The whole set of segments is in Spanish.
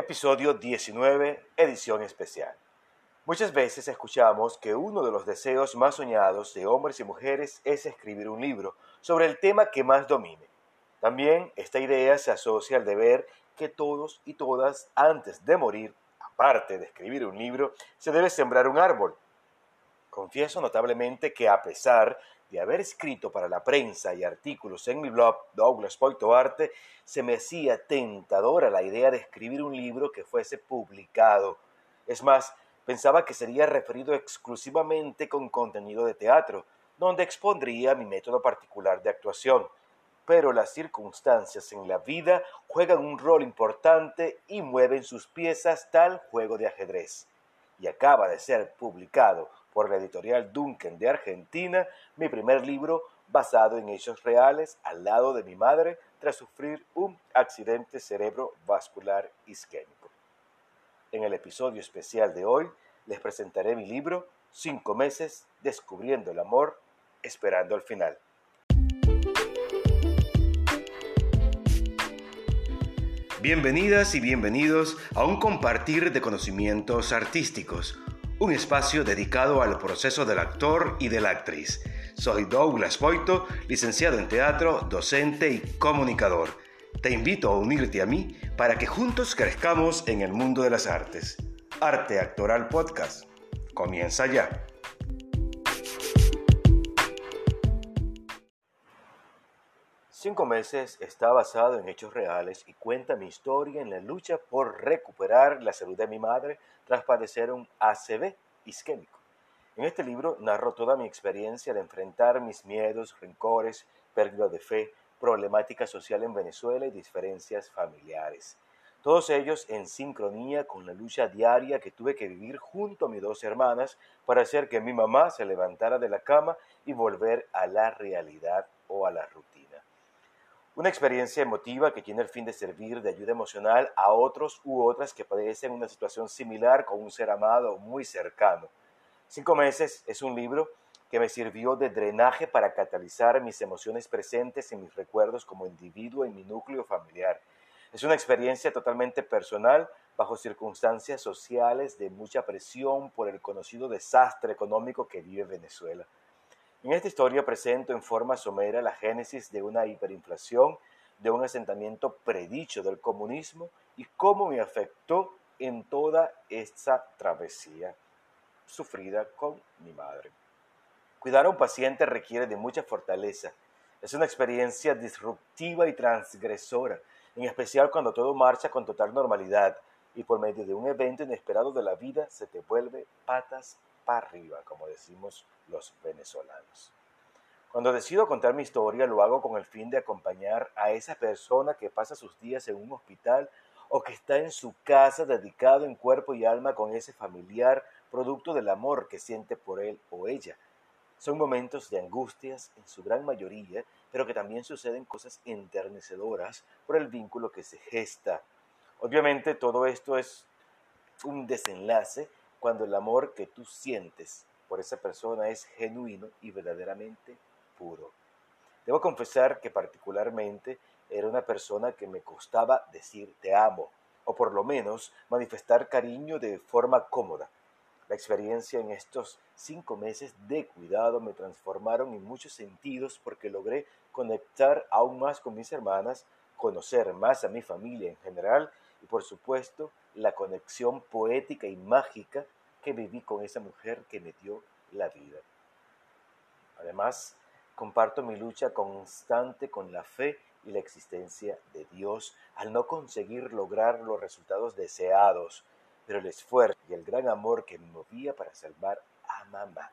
Episodio 19, edición especial. Muchas veces escuchamos que uno de los deseos más soñados de hombres y mujeres es escribir un libro sobre el tema que más domine. También esta idea se asocia al deber que todos y todas antes de morir, aparte de escribir un libro, se debe sembrar un árbol. Confieso notablemente que a pesar de haber escrito para la prensa y artículos en mi blog Douglas Poito Arte, se me hacía tentadora la idea de escribir un libro que fuese publicado. Es más, pensaba que sería referido exclusivamente con contenido de teatro, donde expondría mi método particular de actuación. Pero las circunstancias en la vida juegan un rol importante y mueven sus piezas tal juego de ajedrez. Y acaba de ser publicado por la editorial Duncan de Argentina, mi primer libro basado en hechos reales al lado de mi madre tras sufrir un accidente cerebrovascular isquémico. En el episodio especial de hoy les presentaré mi libro Cinco meses descubriendo el amor, esperando al final. Bienvenidas y bienvenidos a un compartir de conocimientos artísticos un espacio dedicado al proceso del actor y de la actriz. Soy Douglas Boito, licenciado en teatro, docente y comunicador. Te invito a unirte a mí para que juntos crezcamos en el mundo de las artes. Arte Actoral Podcast. Comienza ya. Cinco meses está basado en hechos reales y cuenta mi historia en la lucha por recuperar la salud de mi madre tras padecer un ACV isquémico. En este libro narro toda mi experiencia de enfrentar mis miedos, rencores, pérdida de fe, problemática social en Venezuela y diferencias familiares. Todos ellos en sincronía con la lucha diaria que tuve que vivir junto a mis dos hermanas para hacer que mi mamá se levantara de la cama y volver a la realidad o a la rutina. Una experiencia emotiva que tiene el fin de servir de ayuda emocional a otros u otras que padecen una situación similar con un ser amado muy cercano. Cinco meses es un libro que me sirvió de drenaje para catalizar mis emociones presentes y mis recuerdos como individuo en mi núcleo familiar. Es una experiencia totalmente personal bajo circunstancias sociales de mucha presión por el conocido desastre económico que vive Venezuela. En esta historia presento en forma somera la génesis de una hiperinflación, de un asentamiento predicho del comunismo y cómo me afectó en toda esta travesía sufrida con mi madre. Cuidar a un paciente requiere de mucha fortaleza. Es una experiencia disruptiva y transgresora, en especial cuando todo marcha con total normalidad y por medio de un evento inesperado de la vida se te vuelve patas arriba, como decimos los venezolanos. Cuando decido contar mi historia, lo hago con el fin de acompañar a esa persona que pasa sus días en un hospital o que está en su casa dedicado en cuerpo y alma con ese familiar, producto del amor que siente por él o ella. Son momentos de angustias en su gran mayoría, pero que también suceden cosas enternecedoras por el vínculo que se gesta. Obviamente todo esto es un desenlace cuando el amor que tú sientes por esa persona es genuino y verdaderamente puro. Debo confesar que particularmente era una persona que me costaba decir te amo, o por lo menos manifestar cariño de forma cómoda. La experiencia en estos cinco meses de cuidado me transformaron en muchos sentidos porque logré conectar aún más con mis hermanas, conocer más a mi familia en general y por supuesto la conexión poética y mágica que viví con esa mujer que me dio la vida. Además, comparto mi lucha constante con la fe y la existencia de Dios al no conseguir lograr los resultados deseados, pero el esfuerzo y el gran amor que me movía para salvar a mamá.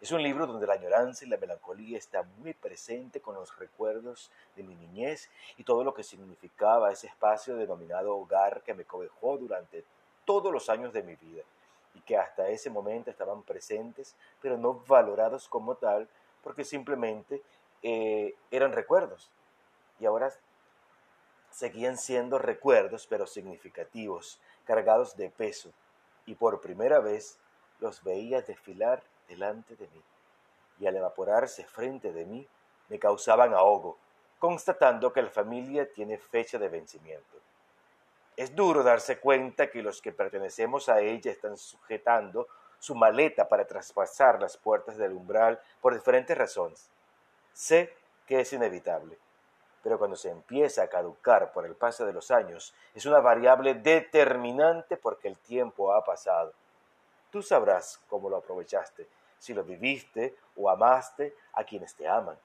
Es un libro donde la añoranza y la melancolía están muy presente con los recuerdos de mi niñez y todo lo que significaba ese espacio denominado hogar que me cobejó durante todos los años de mi vida y que hasta ese momento estaban presentes, pero no valorados como tal, porque simplemente eh, eran recuerdos. Y ahora seguían siendo recuerdos, pero significativos, cargados de peso. Y por primera vez los veía desfilar delante de mí. Y al evaporarse frente de mí, me causaban ahogo, constatando que la familia tiene fecha de vencimiento. Es duro darse cuenta que los que pertenecemos a ella están sujetando su maleta para traspasar las puertas del umbral por diferentes razones. Sé que es inevitable, pero cuando se empieza a caducar por el paso de los años, es una variable determinante porque el tiempo ha pasado. Tú sabrás cómo lo aprovechaste, si lo viviste o amaste a quienes te aman.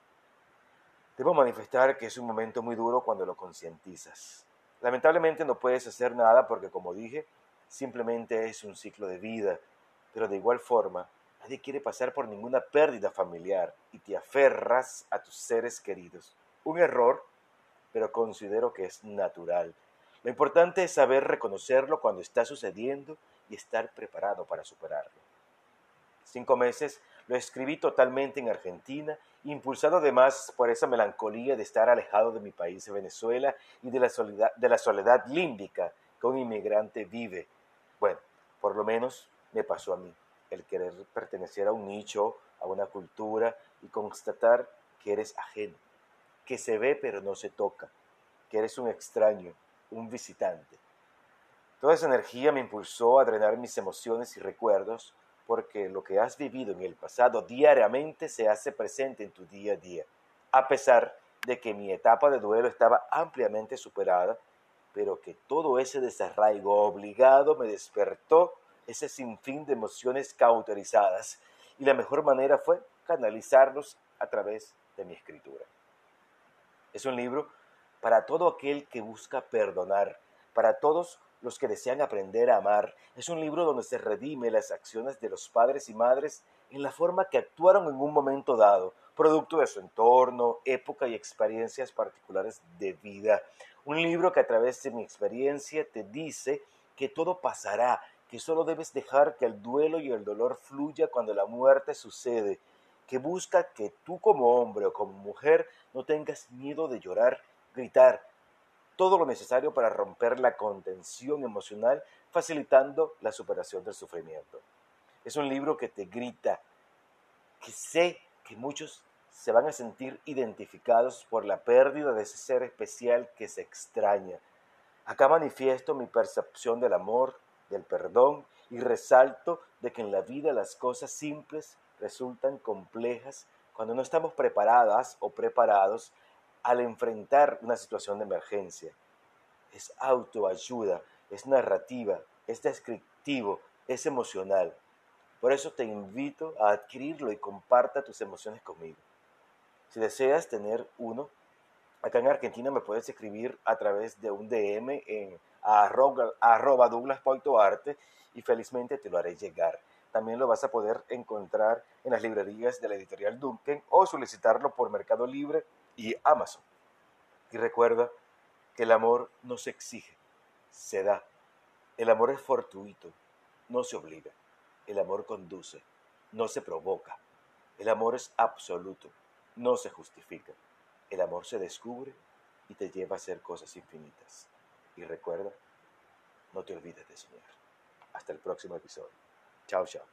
Debo manifestar que es un momento muy duro cuando lo concientizas. Lamentablemente no puedes hacer nada porque, como dije, simplemente es un ciclo de vida, pero de igual forma, nadie quiere pasar por ninguna pérdida familiar y te aferras a tus seres queridos. Un error, pero considero que es natural. Lo importante es saber reconocerlo cuando está sucediendo y estar preparado para superarlo. Cinco meses lo escribí totalmente en Argentina, impulsado además por esa melancolía de estar alejado de mi país, Venezuela, y de la soledad, de la soledad límbica que un inmigrante vive. Bueno, por lo menos me pasó a mí, el querer pertenecer a un nicho, a una cultura y constatar que eres ajeno, que se ve pero no se toca, que eres un extraño, un visitante. Toda esa energía me impulsó a drenar mis emociones y recuerdos porque lo que has vivido en el pasado diariamente se hace presente en tu día a día, a pesar de que mi etapa de duelo estaba ampliamente superada, pero que todo ese desarraigo obligado me despertó ese sinfín de emociones cauterizadas y la mejor manera fue canalizarlos a través de mi escritura. Es un libro para todo aquel que busca perdonar, para todos los que desean aprender a amar. Es un libro donde se redime las acciones de los padres y madres en la forma que actuaron en un momento dado, producto de su entorno, época y experiencias particulares de vida. Un libro que a través de mi experiencia te dice que todo pasará, que solo debes dejar que el duelo y el dolor fluya cuando la muerte sucede, que busca que tú como hombre o como mujer no tengas miedo de llorar, gritar, todo lo necesario para romper la contención emocional, facilitando la superación del sufrimiento. Es un libro que te grita, que sé que muchos se van a sentir identificados por la pérdida de ese ser especial que se extraña. Acá manifiesto mi percepción del amor, del perdón y resalto de que en la vida las cosas simples resultan complejas cuando no estamos preparadas o preparados al enfrentar una situación de emergencia. Es autoayuda, es narrativa, es descriptivo, es emocional. Por eso te invito a adquirirlo y comparta tus emociones conmigo. Si deseas tener uno, acá en Argentina me puedes escribir a través de un DM en arroba, arroba douglas.arte y felizmente te lo haré llegar. También lo vas a poder encontrar en las librerías de la editorial Duncan o solicitarlo por Mercado Libre y Amazon. Y recuerda que el amor no se exige, se da. El amor es fortuito, no se obliga. El amor conduce, no se provoca. El amor es absoluto, no se justifica. El amor se descubre y te lleva a hacer cosas infinitas. Y recuerda, no te olvides de soñar. Hasta el próximo episodio. Chao, chao.